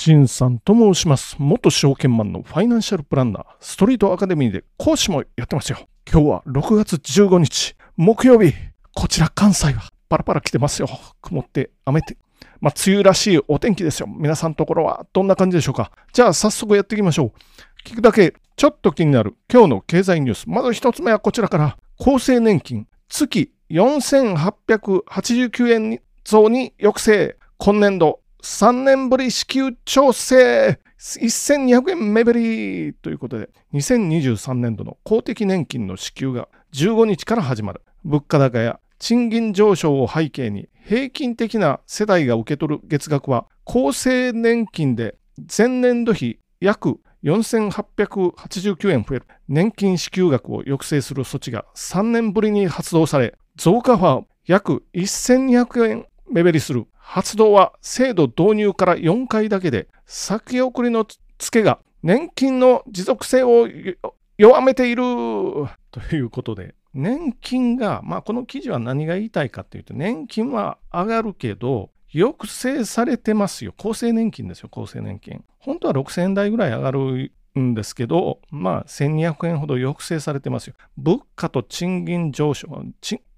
しんさんと申します。元証券マンのファイナンシャルプランナー、ストリートアカデミーで講師もやってますよ。今日は6月15日、木曜日。こちら関西はパラパラ来てますよ。曇って雨って。まあ、梅雨らしいお天気ですよ。皆さんのところはどんな感じでしょうか？じゃあ早速やっていきましょう。聞くだけちょっと気になる今日の経済ニュース。まず一つ目はこちらから、厚生年金月4889円増に抑制。今年度3年ぶり支給調整。1200円目減りということで、2023年度の公的年金の支給が15日から始まる。物価高や賃金上昇を背景に平均的な世代が受け取る月額は厚生年金で前年度比約4889円増える。年金支給額を抑制する措置が3年ぶりに発動され増加は約1200円目減りする。発動は制度導入から4回だけで先送りのつけが年金の持続性を弱めているということで年金が、まあ、この記事は何が言いたいかっていうと、年金は上がるけど、抑制されてますよ。厚生年金ですよ、厚生年金。本当は6000円台ぐらい上がるんですけど、まあ、1200円ほど抑制されてますよ。物価と賃金上昇、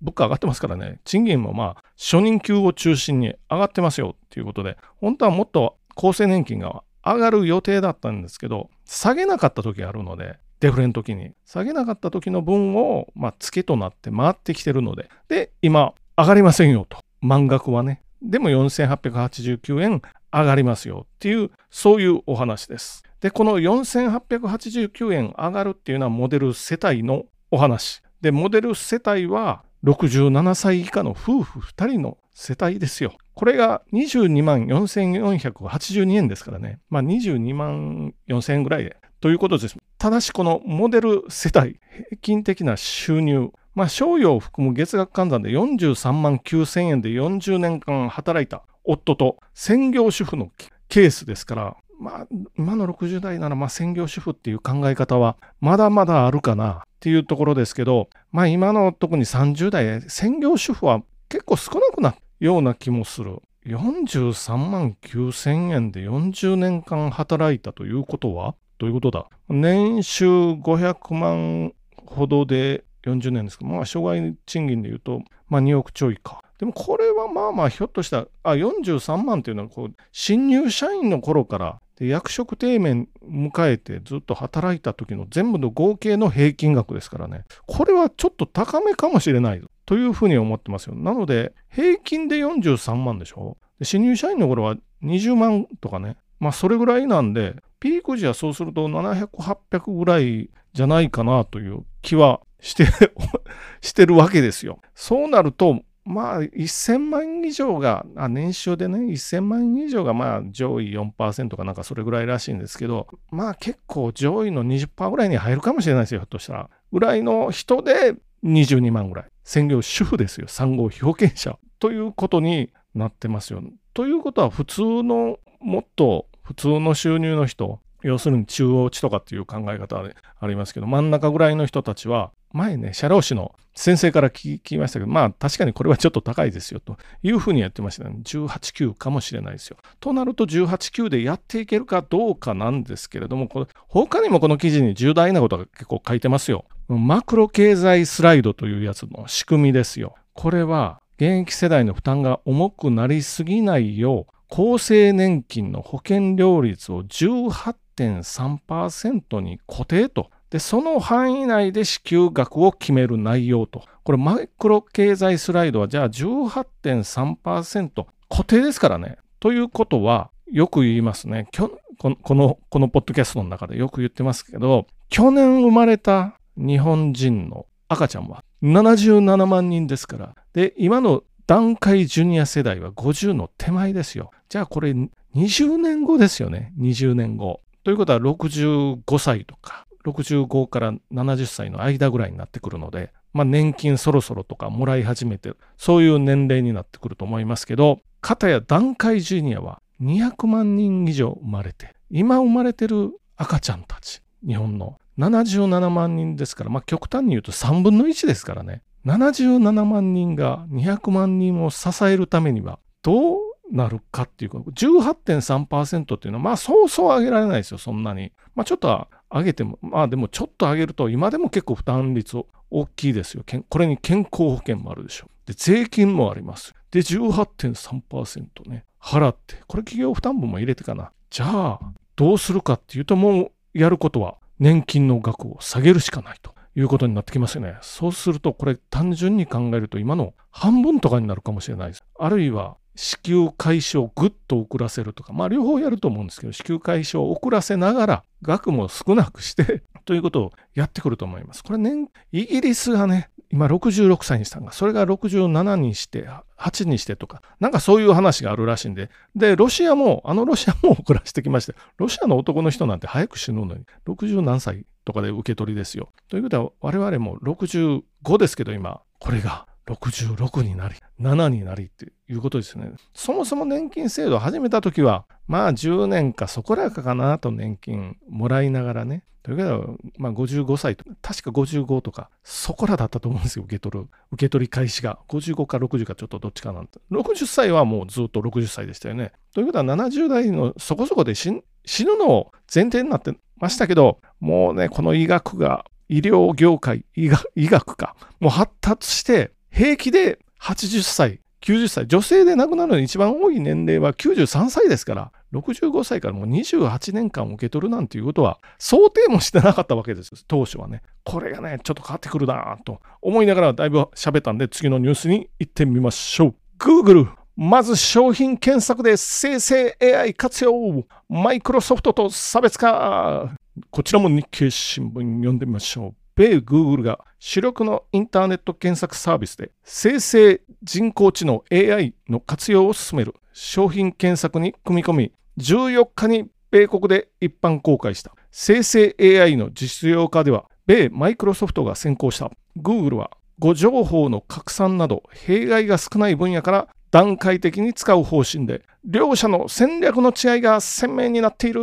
物価上がってますからね、賃金もまあ、初任給を中心に上がってますよっていうことで、本当はもっと厚生年金が上がる予定だったんですけど、下げなかった時あるので、デフレの時に下げなかった時の分を、まあ、付けとなって回ってきてるので、で、今、上がりませんよと。満額はね。でも4889円上がりますよっていう、そういうお話です。で、この4889円上がるっていうのはモデル世帯のお話。で、モデル世帯は67歳以下の夫婦2人の世帯ですよ。これが22万4482円ですからね。まあ22万4000円ぐらいで。ということです。ただしこのモデル世帯平均的な収入、まあ、商用を含む月額換算で43万9000円で40年間働いた夫と専業主婦のケースですから、まあ、今の60代ならまあ専業主婦っていう考え方はまだまだあるかなっていうところですけど、まあ、今の特に30代専業主婦は結構少なくなるような気もする。43万9000円で40年間働いたということはどういうことだ？年収500万ほどで40年ですけど、まあ、障害賃金でいうと、まあ、2億ちょいか。でもこれはまあまあひょっとしたら、あ、43万っていうのはこう、新入社員の頃からで役職定年迎えてずっと働いた時の全部の合計の平均額ですからね。これはちょっと高めかもしれないというふうに思ってますよ。なので、平均で43万でしょ？で新入社員の頃は20万とかね。まあそれぐらいなんで、ピーク時はそうすると700、800ぐらいじゃないかなという気はして してるわけですよ。そうなると、まあ、1000万以上が、あ年収でね、1000万以上が、まあ、上位4%かなんかそれぐらいらしいんですけど、まあ、結構上位の20%ぐらいに入るかもしれないですよ、ひょっとしたら。ぐらいの人で22万ぐらい。専業主婦ですよ、産後被保険者。ということになってますよ。ということは、普通のもっと普通の収入の人、要するに中央値とかっていう考え方ありますけど、真ん中ぐらいの人たちは、前ね、社労士の先生から聞きましたけど、まあ確かにこれはちょっと高いですよというふうにやってましたね。18級かもしれないですよ。となると18級でやっていけるかどうかなんですけれども、これ他にもこの記事に重大なことが結構書いてますよ。マクロ経済スライドというやつの仕組みですよ。これは現役世代の負担が重くなりすぎないよう、厚生年金の保険料率を18.3%に固定と。で、その範囲内で支給額を決める内容と。これマイクロ経済スライドはじゃあ18.3%固定ですからね。ということは、よく言いますね。この、この、このポッドキャストの中でよく言ってますけど、去年生まれた日本人の赤ちゃんは77万人ですから。で、今の段階ジュニア世代は50の手前ですよ。じゃあこれ20年後ですよね。20年後。ということは65歳とか、65から70歳の間ぐらいになってくるので、まあ年金そろそろとかもらい始めて、そういう年齢になってくると思いますけど、片や段階ジュニアは200万人以上生まれて、今生まれてる赤ちゃんたち、日本の77万人ですから、まあ極端に言うと3分の1ですからね。77万人が200万人を支えるためにはどうなるかっていうか、18.3%っていうのは、まあそうそう上げられないですよ、そんなに。まあちょっと上げても、まあでもちょっと上げると、今でも結構負担率大きいですよ。これに健康保険もあるでしょ。で、税金もあります。で、18.3%ね、払って、これ企業負担分も入れてかな。じゃあ、どうするかっていうと、もうやることは年金の額を下げるしかないと。いうことになってきますよね。そうすると、これ単純に考えると今の半分とかになるかもしれないです。あるいは支給開始をぐっと遅らせるとか、まあ両方やると思うんですけど、支給開始を遅らせながら額も少なくして ということをやってくると思います。これね、イギリスがね、今66歳にしたんが、それが67にして、8にしてとか、なんかそういう話があるらしいんで、で、ロシアも、あのロシアも遅らせてきまして、ロシアの男の人なんて早く死ぬのに、60何歳とかで受け取りですよ。ということは、我々も65ですけど、今、これが66になり、7になりっていうことですね。そもそも年金制度を始めた時は、まあ10年かそこらかかなと年金もらいながらね。ということは、まあ55歳と、確か55とか、そこらだったと思うんですよ、受け取る。受け取り開始が。55か60かちょっとどっちかなんて。60歳はもうずっと60歳でしたよね。ということは70代のそこそこで死ぬのを前提になってましたけど、もうね、この医学が、医療業界、医学医学か、もう発達して、平気で80歳、90歳、女性で亡くなるのに一番多い年齢は93歳ですから、65歳からもう28年間受け取るなんていうことは想定もしてなかったわけです、当初はね。これがね、ちょっと変わってくるなと思いながらだいぶ喋ったんで、次のニュースに行ってみましょう。Google まず商品検索で生成 AI 活用マイクロソフトと差別化こちらも日経新聞読んでみましょう。米 Google が主力のインターネット検索サービスで生成人工知能 AI の活用を進める商品検索に組み込み14日に米国で一般公開した。生成 AI の実用化では米マイクロソフトが先行した。Google は誤情報の拡散など弊害が少ない分野から段階的に使う方針で、両者の戦略の違いが鮮明になっている。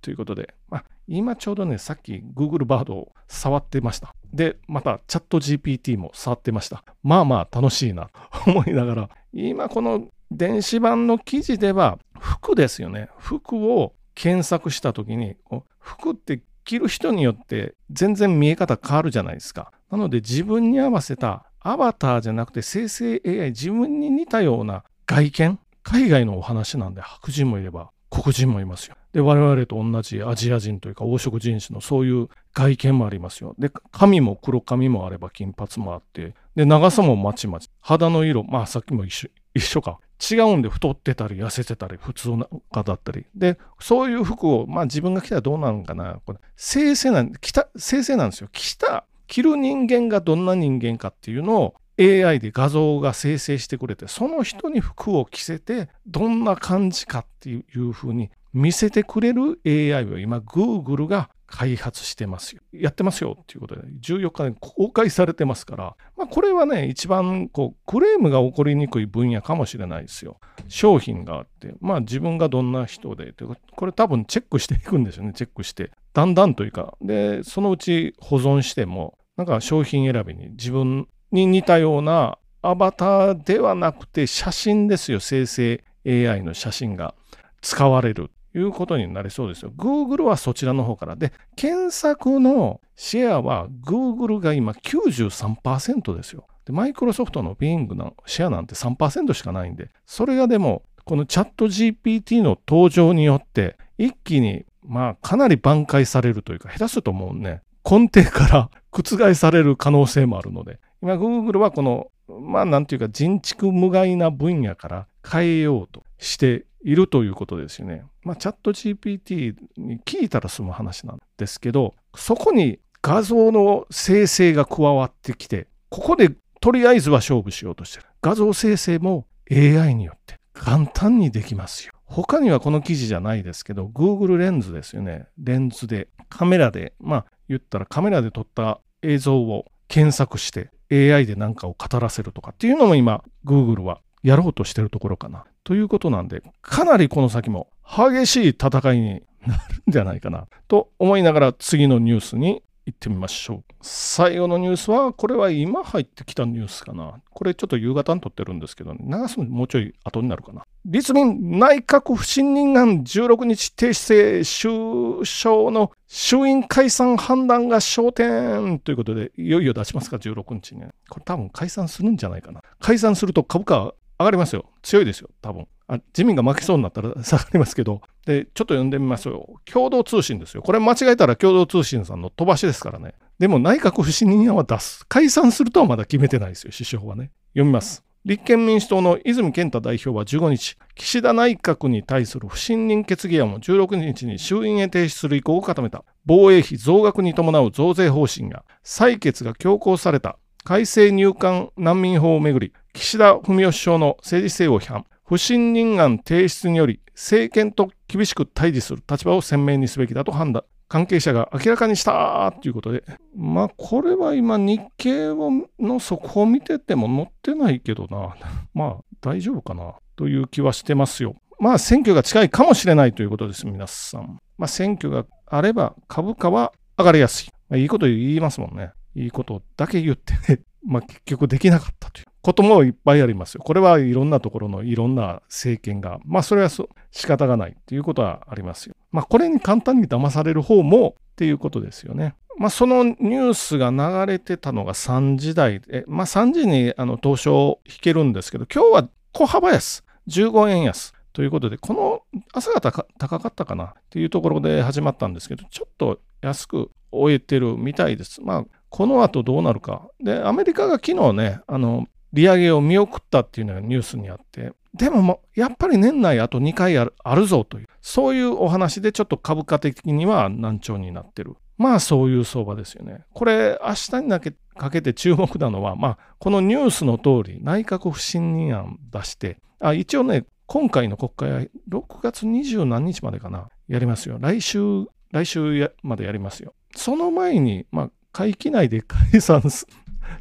ということで、まあ、今ちょうどね、さっき Google バードを触ってました。で、またチャット GPT も触ってました。まあまあ楽しいなと 思いながら、今この電子版の記事では服ですよね。服を検索した時に、服って着る人によって全然見え方変わるじゃないですか。なので自分に合わせたアバターじゃなくて生成 AI 自分に似たような外見？海外のお話なんで白人もいれば黒人もいますよ。で我々と同じアジア人というか黄色人種のそういう外見もありますよ。で髪も黒髪もあれば金髪もあってで長さもまちまち。肌の色まあさっきも一緒一緒か。違うんで太ってたり痩せてたり普通の方だったり。でそういう服をまあ自分が着たらどうなるのかな。これ生成なん着た生成なんですよ。着た着る人間がどんな人間かっていうのを AI で画像が生成してくれてその人に服を着せてどんな感じかっていうふうに見せてくれる AI を今 Google が開発してますよ。やってますよっていうことで14日に公開されてますから、まあ、これはね一番こうクレームが起こりにくい分野かもしれないですよ。商品があって。まあ自分がどんな人で。これ多分チェックしていくんですよね。チェックして。だんだんというか。でそのうち保存してもなんか商品選びに自分に似たようなアバターではなくて写真ですよ、生成 AI の写真が使われる。いうことになりそうですよ。Google はそちらの方から。で、検索のシェアは Google が今93%ですよ。で、マイクロソフトの Bing のシェアなんて3%しかないんで、それがでも、このチャット GPT の登場によって、一気に、まあ、かなり挽回されるというか、下手するともうね、根底から 覆される可能性もあるので、今 Google はこの、まあなんていうか人畜無害な分野から変えようとしているということですよね。まあチャット GPT に聞いたら済む話なんですけど、そこに画像の生成が加わってきて、ここでとりあえずは勝負しようとしてる。画像生成も AI によって簡単にできますよ。他にはこの記事じゃないですけど、Google レンズですよね。レンズで、カメラで、まあ言ったらカメラで撮った映像を検索して AI で何かを語らせるとかっていうのも今 Google はやろうとしてるところかな。ということなんで、かなりこの先も激しい戦いになるんじゃないかなと思いながら次のニュースに行ってみましょう。最後のニュースは、これは今入ってきたニュースかな。これちょっと夕方に撮ってるんですけど、ね、流すのもうちょい後になるかな。立民内閣不信任案16日提出首相の衆院解散判断が焦点ということで、いよいよ出しますか、16日に。これ多分解散するんじゃないかな。解散すると株価上がりますよ。強いですよ、多分。あ自民が負けそうになったら 下がりますけど、で、ちょっと読んでみますよ。共同通信ですよ。これ間違えたら共同通信さんの飛ばしですからね。でも内閣不信任案は出す。解散するとはまだ決めてないですよ、首相はね。読みます。立憲民主党の泉健太代表は15日、岸田内閣に対する不信任決議案を16日に衆院へ提出する意向を固めた。防衛費増額に伴う増税方針が、採決が強行された改正入管難民法をめぐり、岸田文雄首相の政治性を批判。不信任案提出により政権と厳しく対峙する立場を鮮明にすべきだと判断。関係者が明らかにしたということで、まあこれは今日経の速報を見てても載ってないけどな、まあ大丈夫かなという気はしてますよ。まあ選挙が近いかもしれないということです、皆さん。まあ選挙があれば株価は上がりやすい。まあ、いいこと言いますもんね。いいことだけ言ってね、まあ結局できなかったという。こともいっぱいありますよ。これはいろんなところのいろんな政権が、まあそれは仕方がないっていうことはありますよ。まあこれに簡単に騙される方もっていうことですよね。まあそのニュースが流れてたのが3時台で、まあ3時にあの東証引けるんですけど、今日は小幅安、15円安。ということで、この朝が高かったかなっていうところで始まったんですけど、ちょっと安く終えてるみたいです。まあ、この後どうなるか。で、アメリカが昨日ね、あの、利上げを見送ったっていうのがニュースにあって、でもやっぱり年内あと2回あるあるぞという、そういうお話でちょっと株価的には難聴になってる。まあそういう相場ですよね。これ明日にだけかけて注目なのは、まあこのニュースの通り内閣不信任案出して、あ一応ね、今回の国会は6月20何日までかな、やりますよ。来週、来週までやりますよ。その前に、まあ会期内で解散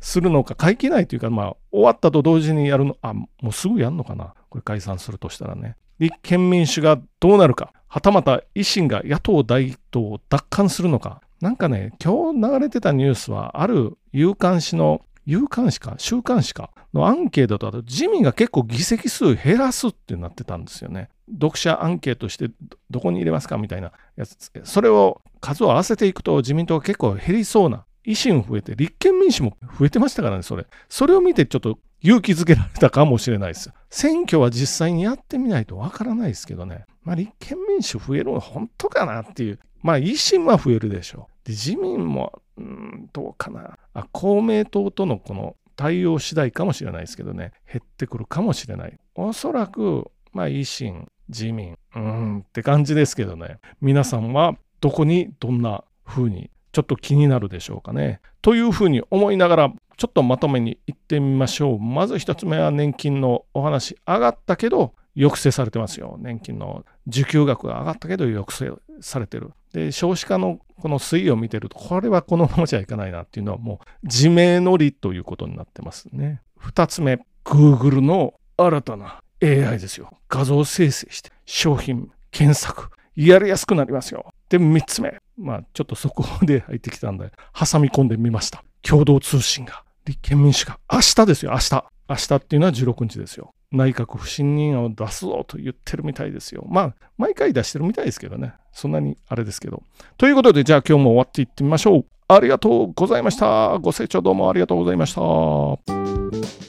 するのか、会期内というか、まあ、終わったと同時にやるの、あ、もうすぐやるのかな。これ解散するとしたらね。立憲民主がどうなるか、はたまた維新が野党第一党を奪還するのか。なんかね、今日流れてたニュースは、ある有刊誌の、有刊誌か、週刊誌かのアンケートだと、自民が結構議席数減らすってなってたんですよね。読者アンケートしてどこに入れますかみたいなやつ。それを数を合わせていくと自民党が結構減りそうな維新増えて、立憲民主も増えてましたからね、それ。それを見てちょっと勇気づけられたかもしれないです。選挙は実際にやってみないとわからないですけどね。まあ、立憲民主増えるの本当かなっていう。まあ、維新は増えるでしょう。で、自民も、うん、どうかな。あ、公明党とのこの対応次第かもしれないですけどね。減ってくるかもしれない。おそらく、まあ、維新、自民、うんって感じですけどね。皆さんはどこにどんな風にちょっと気になるでしょうかね。というふうに思いながら、ちょっとまとめに行ってみましょう。まず一つ目は年金のお話。上がったけど、抑制されてますよ。年金の受給額が上がったけど抑制されてる。で、少子化のこの推移を見てると、これはこのままじゃいかないなっていうのはもう自明のりということになってますね。二つ目、Google の新たな AI ですよ。画像生成して商品検索やりやすくなりますよ。で、3つ目。まあ、ちょっと速報で入ってきたんで、挟み込んでみました。共同通信が、立憲民主が、明日ですよ、明日。明日っていうのは16日ですよ。内閣不信任案を出すぞと言ってるみたいですよ。まあ、毎回出してるみたいですけどね。そんなにあれですけど。ということで、じゃあ今日も終わっていってみましょう。ありがとうございました。ご清聴どうもありがとうございました。